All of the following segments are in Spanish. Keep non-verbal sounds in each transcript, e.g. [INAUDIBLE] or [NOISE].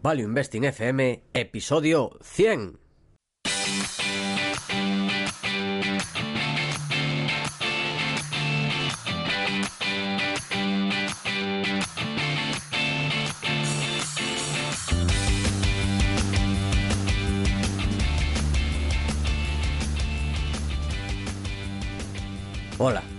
Value Investing FM, episodio 100.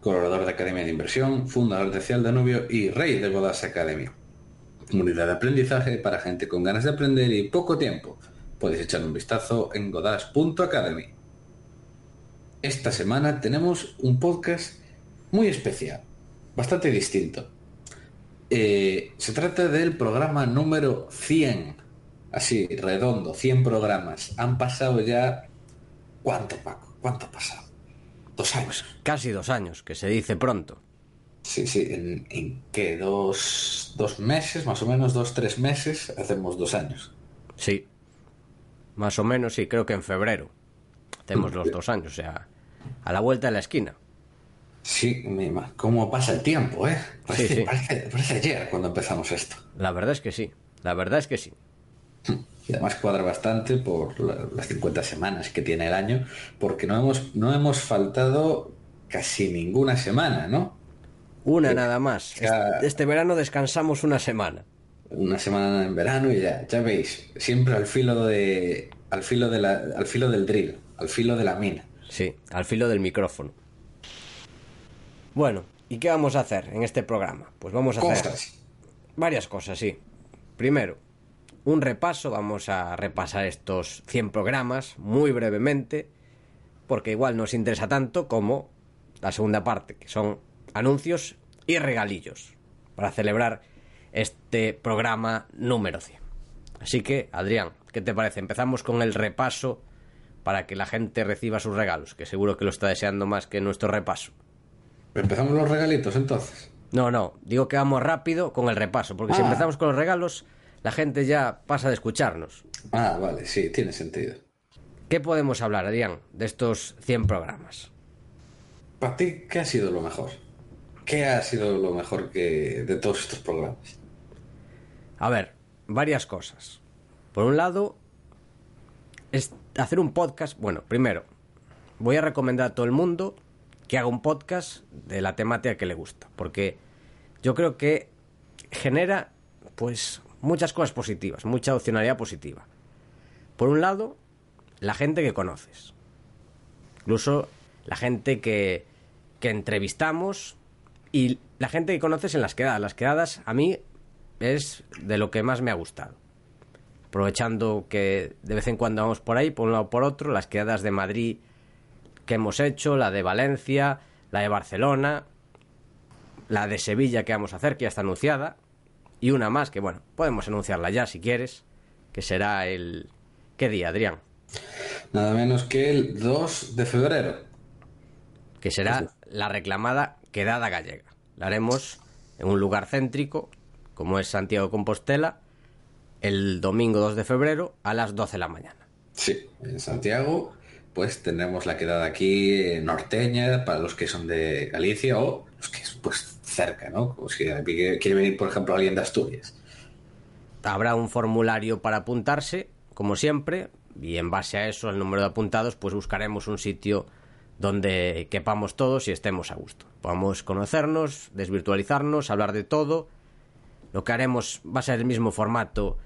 colaborador de Academia de Inversión, fundador de Cial Danubio y rey de Godas Academy. Comunidad de aprendizaje para gente con ganas de aprender y poco tiempo. Puedes echar un vistazo en godas.academy. Esta semana tenemos un podcast muy especial, bastante distinto. Eh, se trata del programa número 100, así, redondo, 100 programas. Han pasado ya... ¿Cuánto, Paco? ¿Cuánto ha pasado? Dos años. Casi dos años, que se dice pronto. Sí, sí, en, en qué, dos, dos meses, más o menos dos, tres meses, hacemos dos años. Sí, más o menos, sí, creo que en febrero. Hacemos los dos años, o sea, a la vuelta de la esquina. Sí, mima, cómo pasa el tiempo, ¿eh? Parece, Sí, sí. parece- parece ayer cuando empezamos esto. La verdad es que sí, la verdad es que sí. Y además cuadra bastante por la- las 50 semanas que tiene el año, porque no hemos, no hemos faltado casi ninguna semana, ¿no? Una nada más. Ya- Este, este verano descansamos una semana. Una semana en verano y ya, ya veis, siempre al filo de, al filo de la, al filo del drill, al filo de la mina. Sí, al filo del micrófono. Bueno, ¿y qué vamos a hacer en este programa? Pues vamos a hacer Cosas. varias cosas, sí. Primero, un repaso, vamos a repasar estos 100 programas muy brevemente, porque igual nos interesa tanto como la segunda parte, que son anuncios y regalillos, para celebrar este programa número 100. Así que, Adrián, ¿qué te parece? Empezamos con el repaso para que la gente reciba sus regalos, que seguro que lo está deseando más que nuestro repaso. Empezamos los regalitos entonces. No, no, digo que vamos rápido con el repaso, porque si Ah. empezamos con los regalos, la gente ya pasa de escucharnos. Ah, vale, sí, tiene sentido. ¿Qué podemos hablar, Adrián, de estos 100 programas? Para ti, ¿qué ha sido lo mejor? ¿Qué ha sido lo mejor que de todos estos programas? A ver, varias cosas. Por un lado, es hacer un podcast. Bueno, primero, voy a recomendar a todo el mundo que haga un podcast de la temática que le gusta, porque yo creo que genera, pues, muchas cosas positivas, mucha opcionalidad positiva. Por un lado, la gente que conoces. Incluso la gente que, que entrevistamos y la gente que conoces en las quedadas. Las quedadas a mí es de lo que más me ha gustado. Aprovechando que de vez en cuando vamos por ahí, por un lado o por otro, las quedadas de Madrid que hemos hecho, la de Valencia, la de Barcelona, la de Sevilla que vamos a hacer, que ya está anunciada, y una más que, bueno, podemos anunciarla ya si quieres, que será el... ¿Qué día, Adrián? Nada menos que el 2 de febrero. que será la reclamada quedada gallega. La haremos en un lugar céntrico, como es Santiago de Compostela, el domingo 2 de febrero a las 12 de la mañana. Sí, en Santiago, pues tenemos la quedada aquí norteña para los que son de Galicia o los que pues cerca, ¿no? Pues si quiere venir, por ejemplo, alguien de Asturias. Habrá un formulario para apuntarse, como siempre, y en base a eso, el número de apuntados, pues buscaremos un sitio donde quepamos todos y estemos a gusto. Podamos conocernos, desvirtualizarnos, hablar de todo. Lo que haremos va a ser el mismo formato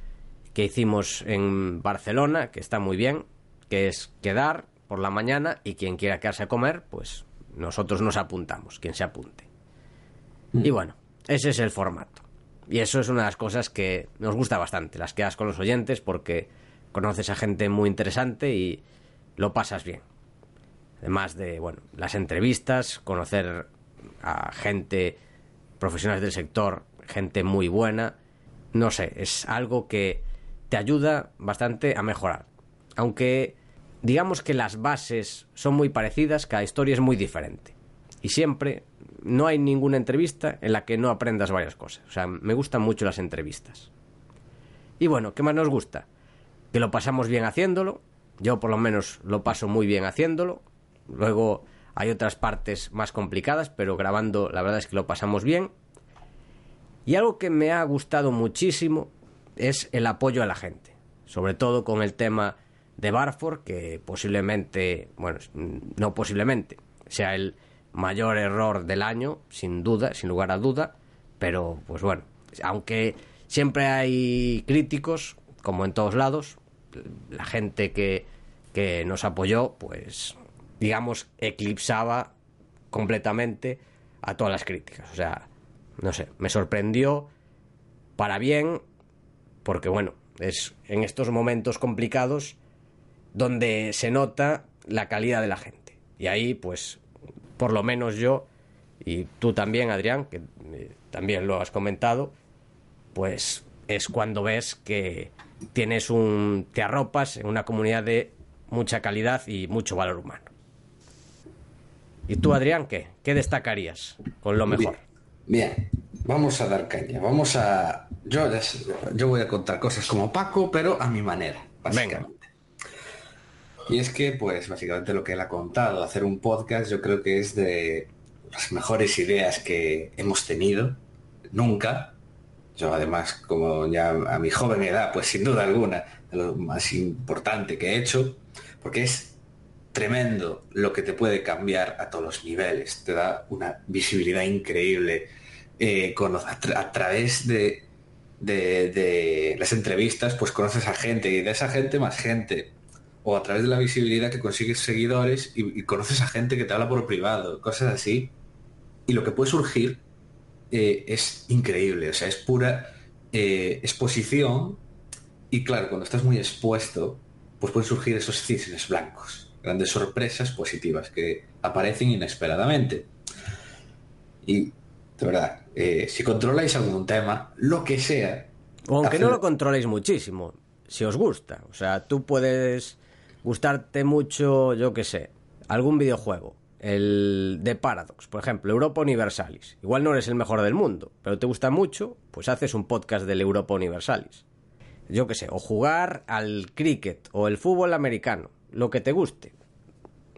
que hicimos en Barcelona, que está muy bien, que es quedar por la mañana y quien quiera quedarse a comer, pues nosotros nos apuntamos, quien se apunte. Y bueno, ese es el formato. Y eso es una de las cosas que nos gusta bastante, las quedas con los oyentes, porque conoces a gente muy interesante y lo pasas bien. Además de, bueno, las entrevistas, conocer a gente, profesionales del sector, gente muy buena. No sé, es algo que te ayuda bastante a mejorar. aunque digamos que las bases son muy parecidas, cada historia es muy diferente. Y siempre no hay ninguna entrevista en la que no aprendas varias cosas. O sea, me gustan mucho las entrevistas. Y bueno, ¿qué más nos gusta? Que lo pasamos bien haciéndolo. Yo por lo menos lo paso muy bien haciéndolo. Luego hay otras partes más complicadas, pero grabando la verdad es que lo pasamos bien. Y algo que me ha gustado muchísimo es el apoyo a la gente. Sobre todo con el tema de Barford, que posiblemente, bueno, no posiblemente, sea el mayor error del año, sin duda, sin lugar a duda, pero pues bueno, aunque siempre hay críticos, como en todos lados, la gente que, que nos apoyó, pues digamos, eclipsaba completamente a todas las críticas. O sea, no sé, me sorprendió para bien, porque bueno, es en estos momentos complicados donde se nota la calidad de la gente. Y ahí, pues, por lo menos yo, y tú también, Adrián, que eh, también lo has comentado, pues es cuando ves que tienes un. te arropas en una comunidad de mucha calidad y mucho valor humano. ¿Y tú, Adrián, qué? ¿Qué destacarías con lo mejor? Bien, vamos a dar caña. Vamos a. Yo, yo voy a contar cosas como Paco, pero a mi manera, básicamente. Y es que, pues, básicamente lo que él ha contado, hacer un podcast, yo creo que es de las mejores ideas que hemos tenido nunca. Yo, además, como ya a mi joven edad, pues sin duda alguna, lo más importante que he hecho, porque es tremendo lo que te puede cambiar a todos los niveles. Te da una visibilidad increíble eh, a, través de, de, las entrevistas, pues conoces a gente y de esa gente más gente o a través de la visibilidad que consigues seguidores y, conoces a gente que te habla por privado, cosas así. Y lo que puede surgir eh, es increíble, o sea, es pura eh, exposición y claro, cuando estás muy expuesto, pues pueden surgir esos cisnes blancos, grandes sorpresas positivas que aparecen inesperadamente. Y de verdad, eh, si controláis algún tema, lo que sea... aunque no lo controléis muchísimo, si os gusta. O sea, tú puedes gustarte mucho, yo qué sé, algún videojuego, el de Paradox, por ejemplo, Europa Universalis. Igual no eres el mejor del mundo, pero te gusta mucho, pues haces un podcast del Europa Universalis. Yo qué sé, o jugar al cricket o el fútbol americano, lo que te guste.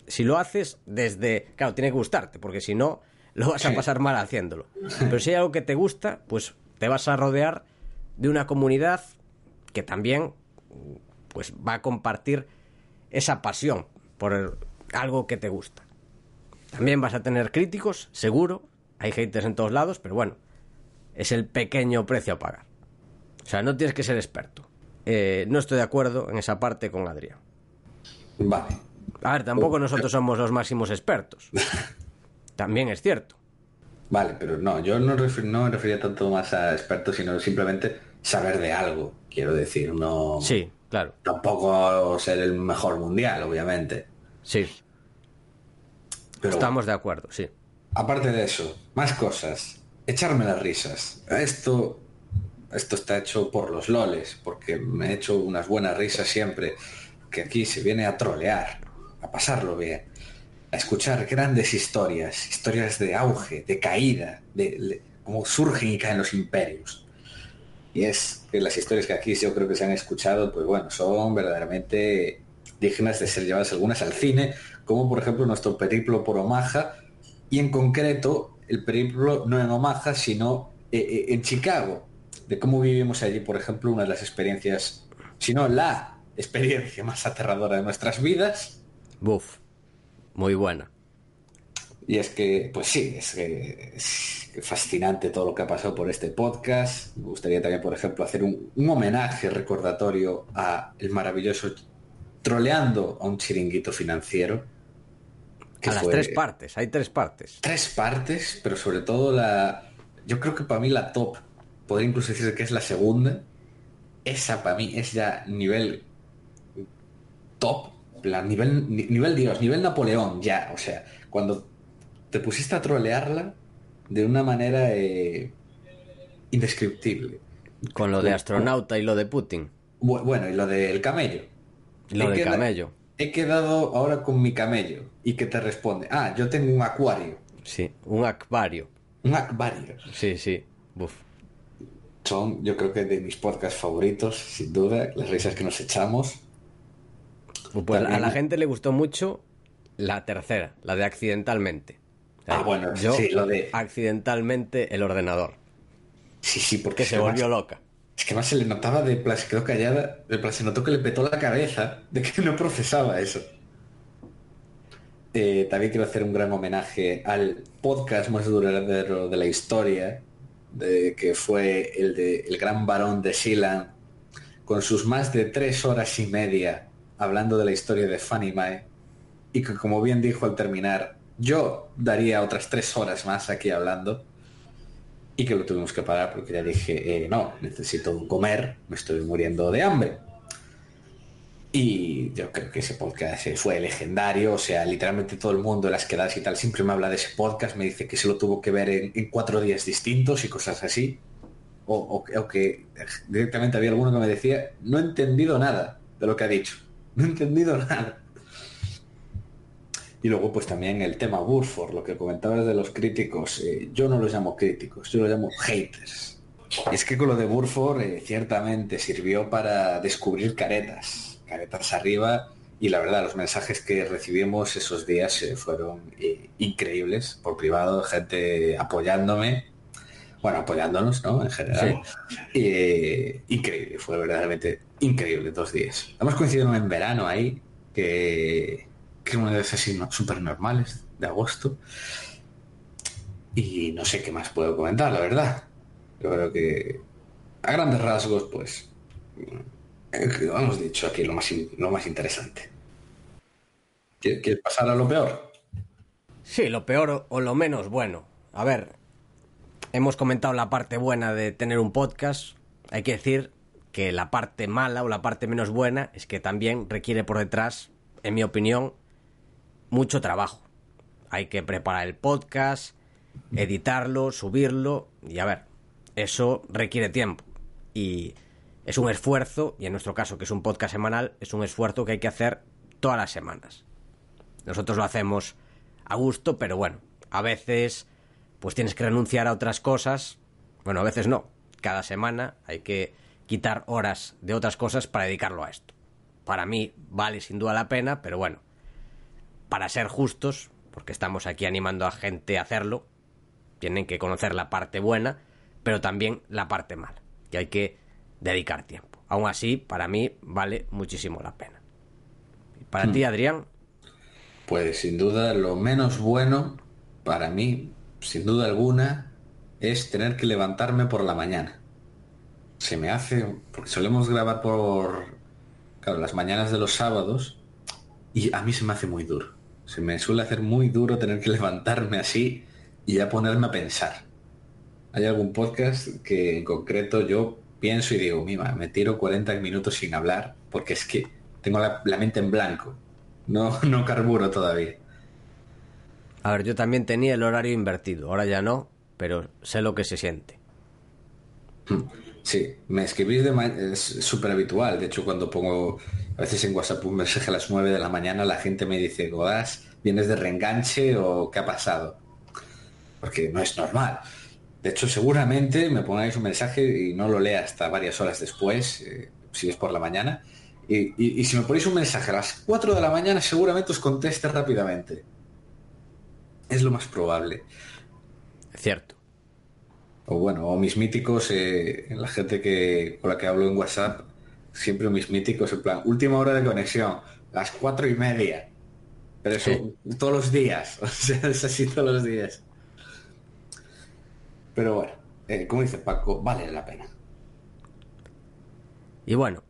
Si lo haces desde... Claro, tiene que gustarte, porque si no, lo vas a pasar mal haciéndolo. Pero si hay algo que te gusta, pues te vas a rodear de una comunidad que también pues va a compartir esa pasión por algo que te gusta. También vas a tener críticos, seguro. Hay haters en todos lados, pero bueno, es el pequeño precio a pagar. O sea, no tienes que ser experto. Eh, no estoy de acuerdo en esa parte con Adrián. Vale. A ver, tampoco nosotros somos los máximos expertos. [LAUGHS] También es cierto. Vale, pero no, yo no, no me refería tanto más a expertos, sino simplemente saber de algo, quiero decir, no... Sí, Claro. Tampoco ser el mejor mundial, obviamente. Sí. Estamos de acuerdo, sí. Aparte de eso, más cosas. Echarme las risas. Esto, esto está hecho por los loles, porque me he hecho unas buenas risas siempre. Que aquí se viene a trolear, a pasarlo bien, a escuchar grandes historias, historias de auge, de caída, de cómo surgen y caen los imperios y es que las historias que aquí yo creo que se han escuchado, pues bueno, son verdaderamente dignas de ser llevadas algunas al cine, como por ejemplo nuestro periplo por Omaha, y en concreto el periplo no en Omaha, sino eh, eh, en Chicago, de cómo vivimos allí, por ejemplo, una de las experiencias, si no la experiencia más aterradora de nuestras vidas. Buf, muy buena. Y es que, pues sí, es, es, fascinante todo lo que ha pasado por este podcast. Me gustaría también, por ejemplo, hacer un, homenaje recordatorio a el maravilloso troleando a un chiringuito financiero. a las tres partes, hay tres partes. Tres partes, pero sobre todo la... Yo creo que para mí la top, podría incluso decir que es la segunda. Esa para mí es ya nivel top, nivel, nivel Dios, nivel Napoleón ya. O sea, cuando te pusiste a trolearla de una manera eh, indescriptible. Con lo de astronauta y lo de Putin. Bueno, y lo del camello. Lo he del queda- camello. He quedado ahora con mi camello y que te responde, ah, yo tengo un acuario, Sí, un acuario. un acuario. Sí, sí. Buf. Son, yo creo que de mis podcasts favoritos, sin duda, las risas que nos echamos. Pues a la gente le gustó mucho la tercera, la de accidentalmente. Ah, bueno, yo sí, lo de- accidentalmente el ordenador, Sí, sí, porque que se volvió más- loca. Es que más se le notaba de plan, se quedó callada, de plan, se notó que le petó la cabeza de que no procesaba eso. Eh, también quiero hacer un gran homenaje al podcast más duradero de la historia, de, que fue el de El Gran Varón de Silan, con sus más de tres horas y media hablando de la historia de Fanny Mae, y que como bien dijo al terminar, yo daría otras tres horas más aquí hablando, y que lo tuvimos que parar porque ya dije, eh, no, necesito comer, me estoy muriendo de hambre. Y yo creo que ese podcast eh, fue legendario, o sea, literalmente todo el mundo en las quedadas y tal siempre me habla de ese podcast, me dice que se lo tuvo que ver en, cuatro días distintos y cosas así. O que directamente había alguno que me decía, no he entendido nada de lo que ha dicho, no he entendido [LAUGHS] nada. Y luego pues también el tema Burford, lo que comentabas de los críticos, eh, yo no los llamo críticos, yo los llamo haters. Y es que con lo de Burford eh, ciertamente sirvió para descubrir caretas, caretas arriba, y la verdad los mensajes que recibimos esos días eh, fueron increíbles por privado, gente apoyándome, bueno, apoyándonos, ¿no? En general. Eh, increíble, fue verdaderamente increíble dos días. Además coincidieron en verano ahí, que, que uno de no- súper normales, de agosto. Y no sé qué más puedo comentar, la verdad. Yo creo que a grandes rasgos, pues, eh, hemos dicho aquí lo más, lo más interesante. ¿Quieres pasar a lo peor? Sí, lo peor o lo menos bueno. A ver, hemos comentado la parte buena de tener un podcast. Hay que decir que la parte mala o la parte menos buena es que también requiere por detrás, en mi opinión, mucho trabajo. Hay que preparar el podcast, editarlo, subirlo y a ver, eso requiere tiempo. Y es un esfuerzo, y en nuestro caso que es un podcast semanal, es un esfuerzo que hay que hacer todas las semanas. Nosotros lo hacemos a gusto, pero bueno, a veces pues tienes que renunciar a otras cosas. Bueno, a veces no. Cada semana hay que quitar horas de otras cosas para dedicarlo a esto. Para mí vale sin duda la pena, pero bueno, para ser justos, porque estamos aquí animando a gente a hacerlo, tienen que conocer la parte buena, pero también la parte mala, que hay que dedicar tiempo. Aún así, para mí vale muchísimo la pena. ¿Y para ti, Adrián? Pues sin duda lo menos bueno para mí, sin duda alguna, es tener que levantarme por la mañana. Se me hace, porque solemos grabar por, claro, las mañanas de los sábados y a mí se me hace muy duro. Se me suele hacer muy duro tener que levantarme así y ya ponerme a pensar. Hay algún podcast que en concreto yo pienso y digo, mima, me tiro 40 minutos sin hablar porque es que tengo la, la mente en blanco. No, [LAUGHS] no carburo todavía. A ver, yo también tenía el horario invertido, ahora ya no, pero sé lo que se siente. Sí, me escribís de ma- es súper habitual. De hecho, cuando pongo a veces en WhatsApp un mensaje a las 9 de la mañana, la gente me dice, Godás, ¿vienes de reenganche o qué ha pasado? Porque no es normal. De hecho, seguramente me pongáis un mensaje y no lo lea hasta varias horas después, eh, si es por la mañana. Y, y- si me ponéis un mensaje a las 4 de la mañana, seguramente os conteste rápidamente. Es lo más probable. Cierto. O bueno, o mis míticos, eh, la gente que con la que hablo en WhatsApp, siempre mis míticos, en plan, última hora de conexión, las cuatro y media. Pero eso Sí. todos los días, [LAUGHS] o sea, es así todos los días. Pero bueno, eh, como dice Paco, vale la pena. Y bueno,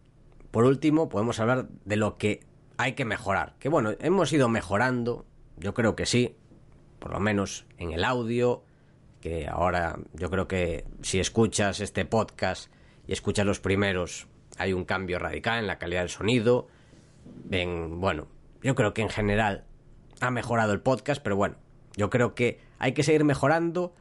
por último, podemos hablar de lo que hay que mejorar. Que bueno, hemos ido mejorando, yo creo que sí, por lo menos en el audio, que ahora yo creo que si escuchas este podcast y escuchas los primeros, hay un cambio radical en la calidad del sonido. En, bueno, yo creo que en general ha mejorado el podcast, pero bueno, yo creo que hay que seguir mejorando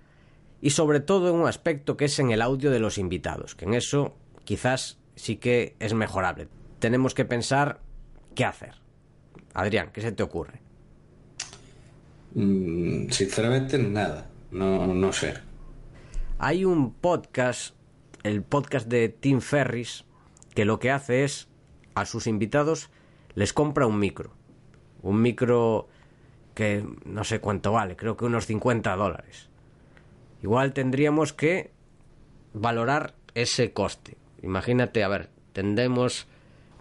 y sobre todo en un aspecto que es en el audio de los invitados, que en eso quizás sí que es mejorable. Tenemos que pensar ¿qué hacer? Adrián, ¿qué se te ocurre? Mm, sinceramente, nada. No, no sé. Hay un podcast, el podcast de Tim Ferris, que lo que hace es a sus invitados les compra un micro. Un micro que no sé cuánto vale, creo que unos 50 dólares. Igual tendríamos que valorar ese coste. Imagínate, a ver, tendremos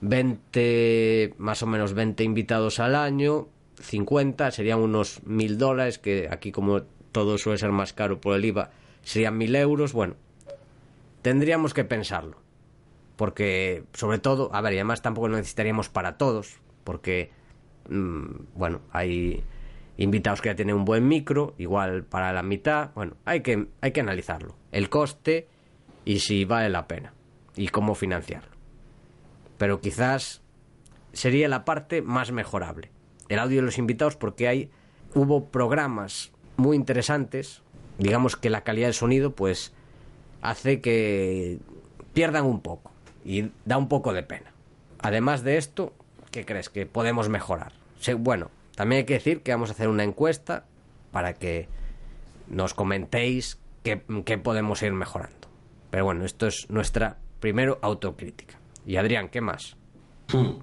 20, más o menos 20 invitados al año, 50 serían unos mil dólares, que aquí como todo suele ser más caro por el IVA, serían mil euros. Bueno, tendríamos que pensarlo. Porque, sobre todo, a ver, y además tampoco lo necesitaríamos para todos, porque, mm, bueno, hay invitados que ya tienen un buen micro, igual para la mitad. Bueno, hay que, hay que analizarlo. El coste y si vale la pena. Y cómo financiarlo. Pero quizás sería la parte más mejorable. El audio de los invitados porque hay hubo programas muy interesantes. Digamos que la calidad del sonido pues hace que pierdan un poco y da un poco de pena. Además de esto, ¿qué crees que podemos mejorar? Bueno, también hay que decir que vamos a hacer una encuesta para que nos comentéis qué, podemos ir mejorando. Pero bueno, esto es nuestra primero autocrítica. Y Adrián, ¿qué más? Hmm.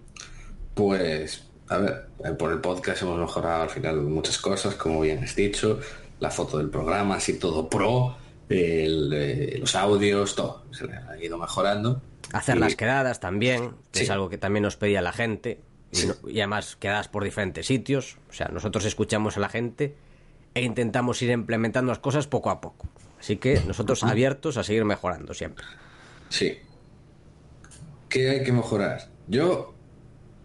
Pues, a ver, eh, por el podcast hemos mejorado al final muchas cosas, como bien has dicho, la foto del programa, así todo pro, eh, los audios, todo, se le ha ido mejorando. Hacer las quedadas también, que es algo que también nos pedía la gente. Y, además quedadas por diferentes sitios. O sea, nosotros escuchamos a la gente e intentamos ir implementando las cosas poco a poco. Así que nosotros abiertos a seguir mejorando siempre. Sí. ¿Qué hay que mejorar? Yo,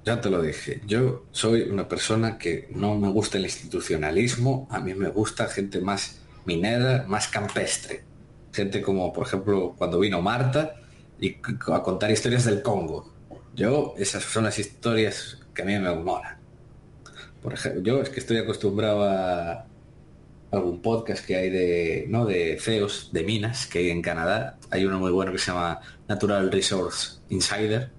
ya te lo dije, yo soy una persona que no me gusta el institucionalismo, a mí me gusta gente más minera, más campestre. Gente como, por ejemplo, cuando vino Marta y a contar historias del Congo yo, esas son las historias que a mí me molan. Por ejemplo, yo es que estoy acostumbrado a algún podcast que hay de, ¿no? de CEOs de minas que hay en Canadá. Hay uno muy bueno que se llama Natural Resource Insider,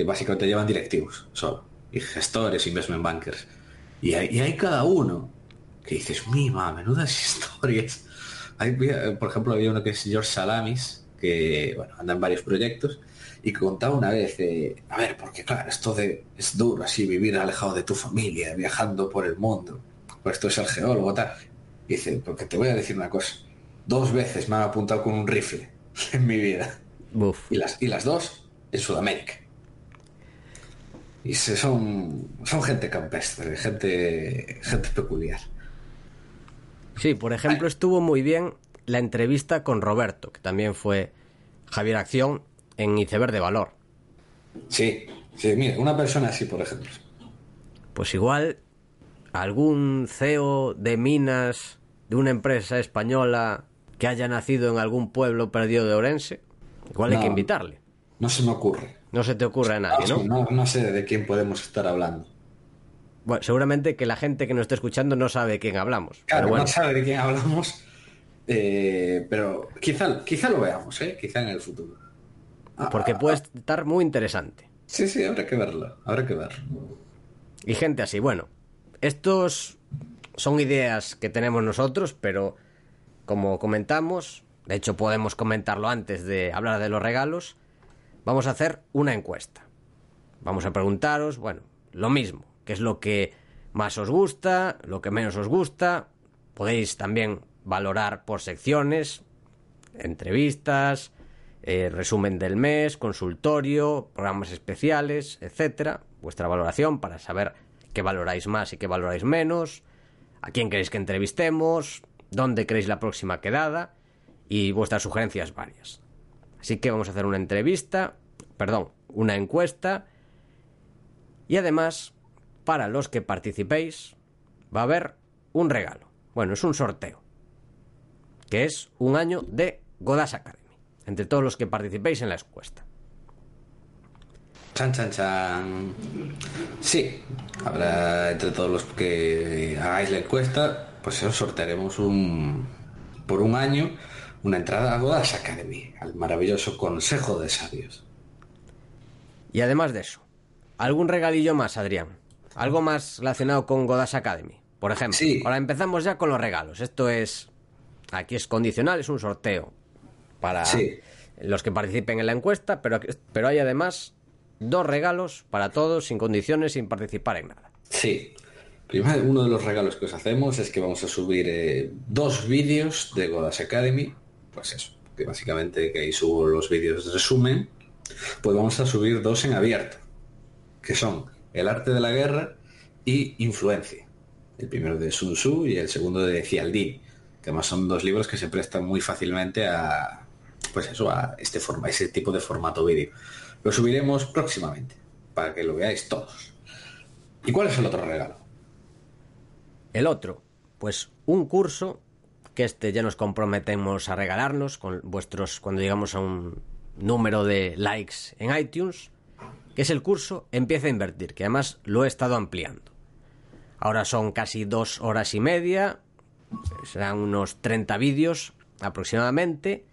que básicamente llevan directivos solo, y gestores, investment bankers. Y hay, y hay cada uno que dices, mima, menudas historias. Hay, por ejemplo, había uno que es George Salamis, que bueno, anda en varios proyectos y contaba una vez, a ver, porque claro, esto de, es duro así, vivir alejado de tu familia, viajando por el mundo, pues esto es el geólogo, tal. Y dice, porque te voy a decir una cosa, dos veces me han apuntado con un rifle [LAUGHS] en mi vida. Y, las, y las dos en Sudamérica. Y se son, son gente campestre, gente, gente peculiar. Sí, por ejemplo, estuvo muy bien la entrevista con Roberto, que también fue Javier Acción, en Iceberg de Valor. Sí, sí, mira, una persona así, por ejemplo. Pues igual algún CEO de minas de una empresa española que haya nacido en algún pueblo perdido de Orense, igual hay que invitarle. No se me ocurre. No se te ocurre a nadie, ¿no? No, no sé de quién podemos estar hablando. Bueno, seguramente que la gente que nos está escuchando no sabe de quién hablamos. Claro, bueno. no sabe de quién hablamos, eh, pero quizá, quizá lo veamos, ¿eh? quizá en el futuro. Porque puede estar muy interesante. Sí, sí, habrá que verlo, habrá que verlo. Y gente así, bueno, estos son ideas que tenemos nosotros, pero como comentamos, de hecho podemos comentarlo antes de hablar de los regalos, vamos a hacer una encuesta. Vamos a preguntaros, bueno, lo mismo, qué es lo que más os gusta, lo que menos os gusta. Podéis también valorar por secciones, entrevistas, eh, resumen del mes, consultorio, programas especiales, etcétera, vuestra valoración para saber qué valoráis más y qué valoráis menos, a quién queréis que entrevistemos, dónde queréis la próxima quedada y vuestras sugerencias varias. Así que vamos a hacer una entrevista, perdón, una encuesta y además, para los que participéis, va a haber un regalo. Bueno, es un sorteo, que es un año de Godas entre todos los que participéis en la encuesta. Chan, chan, chan. Sí, habrá entre todos los que hagáis la encuesta, pues os sortearemos un, por un año una entrada a Godas Academy, al maravilloso Consejo de Sabios. Y además de eso, ¿Algún regalillo más, Adrián? Algo más relacionado con Godas Academy, por ejemplo. Sí. Ahora empezamos ya con los regalos. Esto es. Aquí es condicional, es un sorteo para Sí. los que participen en la encuesta, pero, pero hay además dos regalos para todos, sin condiciones, sin participar en nada. Sí. Primero, uno de los regalos que os hacemos es que vamos a subir eh, dos vídeos de Godas Academy. Pues eso, que básicamente que ahí subo los vídeos de resumen. Pues vamos a subir dos en abierto, que son El arte de la guerra y Influencia. El primero de Sun Tzu y el segundo de Cialdini, que además son dos libros que se prestan muy fácilmente a, pues eso, a este forma, ese tipo de formato vídeo. Lo subiremos próximamente, para que lo veáis todos. ¿Y cuál es el otro regalo? El otro, pues un curso que este ya nos comprometemos a regalarnos con vuestros cuando llegamos a un número de likes en iTunes, que es el curso Empieza a invertir, que además lo he estado ampliando. Ahora son casi dos horas y media, serán unos 30 vídeos aproximadamente,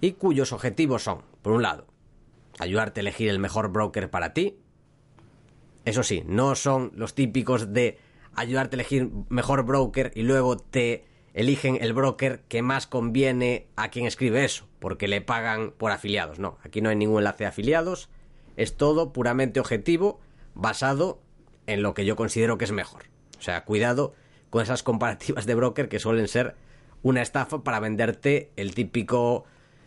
y cuyos objetivos son, por un lado, ayudarte a elegir el mejor broker para ti. Eso sí, no son los típicos de ayudarte a elegir mejor broker y luego te eligen el broker que más conviene a quien escribe eso, porque le pagan por afiliados. No, aquí no hay ningún enlace de afiliados, es todo puramente objetivo, basado en lo que yo considero que es mejor. O sea, cuidado con esas comparativas de broker que suelen ser una estafa para venderte el típico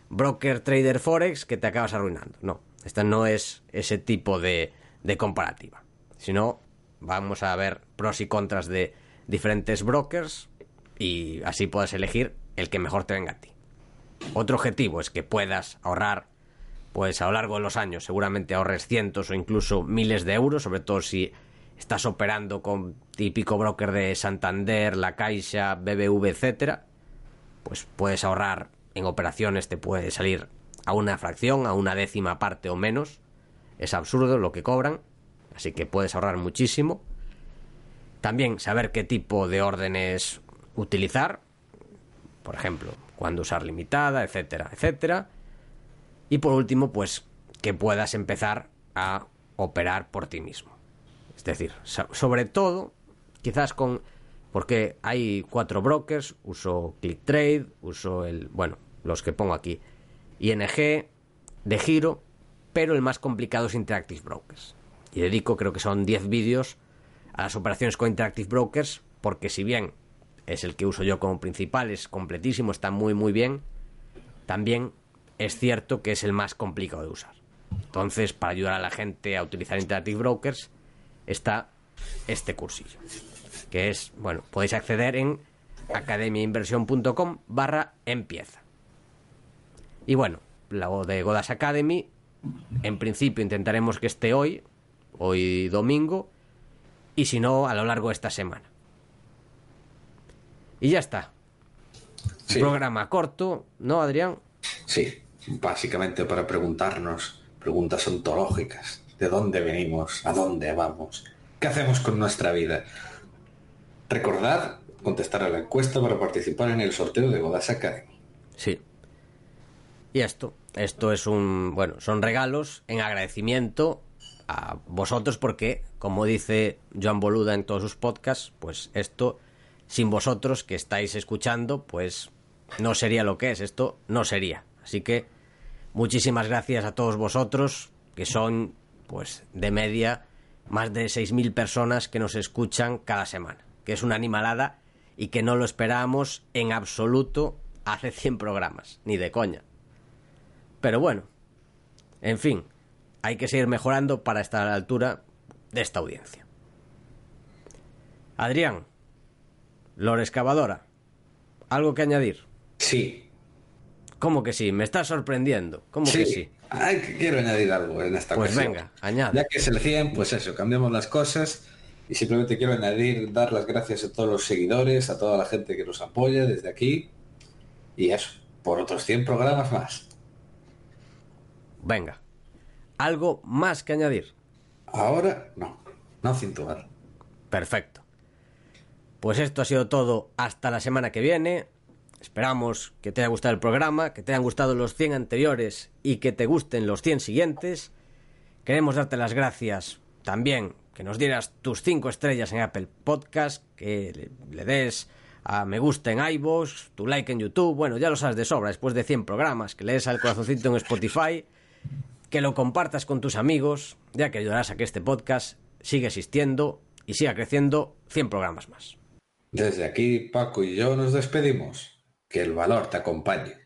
broker trader forex que te acabas arruinando. No, esta no es ese tipo de, de comparativa. Sino vamos a ver pros y contras de diferentes brokers y así puedas elegir el que mejor te venga a ti. Otro objetivo es que puedas ahorrar, pues a lo largo de los años seguramente ahorres cientos o incluso miles de euros, sobre todo si estás operando con típico broker de Santander, La Caixa, BBV, etcétera, pues puedes ahorrar en operaciones te puede salir a una fracción, a una décima parte o menos. Es absurdo lo que cobran, así que puedes ahorrar muchísimo. También saber qué tipo de órdenes utilizar, por ejemplo, cuándo usar limitada, etcétera, etcétera. Y por último, pues que puedas empezar a operar por ti mismo. Es decir, sobre todo, quizás con porque hay cuatro brokers, uso ClickTrade, uso el, bueno, los que pongo aquí, ING, de giro, pero el más complicado es Interactive Brokers. Y dedico, creo que son 10 vídeos a las operaciones con Interactive Brokers, porque si bien es el que uso yo como principal, es completísimo, está muy muy bien, también es cierto que es el más complicado de usar. Entonces, para ayudar a la gente a utilizar Interactive Brokers, está este cursillo que es, bueno, podéis acceder en academiainversión.com barra empieza. Y bueno, la de Godas Academy, en principio intentaremos que esté hoy, hoy domingo, y si no, a lo largo de esta semana. Y ya está. Sí. Programa corto, ¿no, Adrián? Sí, básicamente para preguntarnos preguntas ontológicas. ¿De dónde venimos? ¿A dónde vamos? ¿Qué hacemos con nuestra vida? Recordad contestar a la encuesta para participar en el sorteo de Godas Academy. Sí. Y esto, esto es un, bueno, son regalos en agradecimiento a vosotros porque, como dice Joan Boluda en todos sus podcasts, pues esto, sin vosotros que estáis escuchando, pues no sería lo que es, esto no sería. Así que muchísimas gracias a todos vosotros, que son, pues, de media, más de 6.000 personas que nos escuchan cada semana que es una animalada y que no lo esperábamos en absoluto hace 100 programas, ni de coña. Pero bueno, en fin, hay que seguir mejorando para estar a la altura de esta audiencia. Adrián, Lore Excavadora, ¿algo que añadir? Sí. ¿Cómo que sí? Me estás sorprendiendo. ¿Cómo sí. que sí? Ay, quiero añadir algo en esta Pues ocasión. venga, añade. Ya que es el 100, pues eso, cambiamos las cosas y simplemente quiero añadir, dar las gracias a todos los seguidores, a toda la gente que nos apoya desde aquí y eso, por otros 100 programas más. Venga. ¿Algo más que añadir? Ahora, no, no cintuar. Perfecto. Pues esto ha sido todo hasta la semana que viene. Esperamos que te haya gustado el programa, que te hayan gustado los 100 anteriores y que te gusten los 100 siguientes. Queremos darte las gracias también que nos dieras tus cinco estrellas en Apple Podcast, que le, le des a me gusta en iVoox, tu like en YouTube, bueno, ya lo sabes de sobra, después de 100 programas, que le des al corazoncito en Spotify, que lo compartas con tus amigos, ya que ayudarás a que este podcast siga existiendo y siga creciendo 100 programas más. Desde aquí, Paco y yo nos despedimos. Que el valor te acompañe.